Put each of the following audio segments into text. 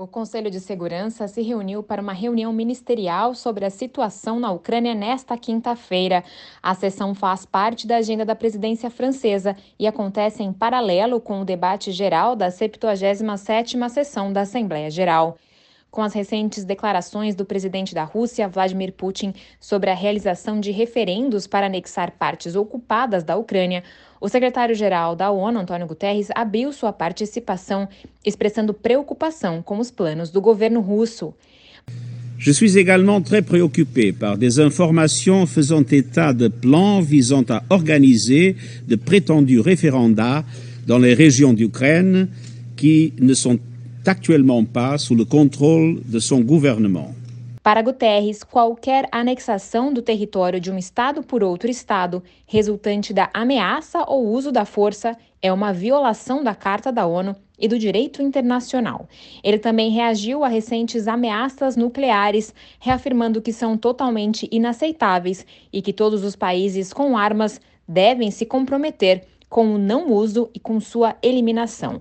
O Conselho de Segurança se reuniu para uma reunião ministerial sobre a situação na Ucrânia nesta quinta-feira. A sessão faz parte da agenda da presidência francesa e acontece em paralelo com o debate geral da 77ª sessão da Assembleia Geral com as recentes declarações do presidente da Rússia, Vladimir Putin, sobre a realização de referendos para anexar partes ocupadas da Ucrânia, o secretário-geral da ONU, Antônio Guterres, abriu sua participação, expressando preocupação com os planos do governo russo. Je suis également très préoccupé par des informations faisant état de plans visant à organiser de prétendus référendats dans les régions d'Ukraine qui ne sont actuellement pas sous le contrôle de son gouvernement. Para Guterres, qualquer anexação do território de um Estado por outro Estado, resultante da ameaça ou uso da força, é uma violação da Carta da ONU e do direito internacional. Ele também reagiu a recentes ameaças nucleares, reafirmando que são totalmente inaceitáveis e que todos os países com armas devem se comprometer com o não uso e com sua eliminação.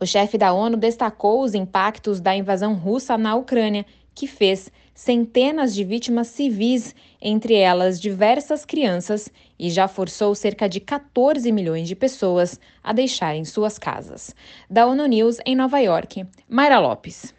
O chefe da ONU destacou os impactos da invasão russa na Ucrânia, que fez centenas de vítimas civis, entre elas diversas crianças, e já forçou cerca de 14 milhões de pessoas a deixarem suas casas. Da ONU News em Nova York, Mayra Lopes.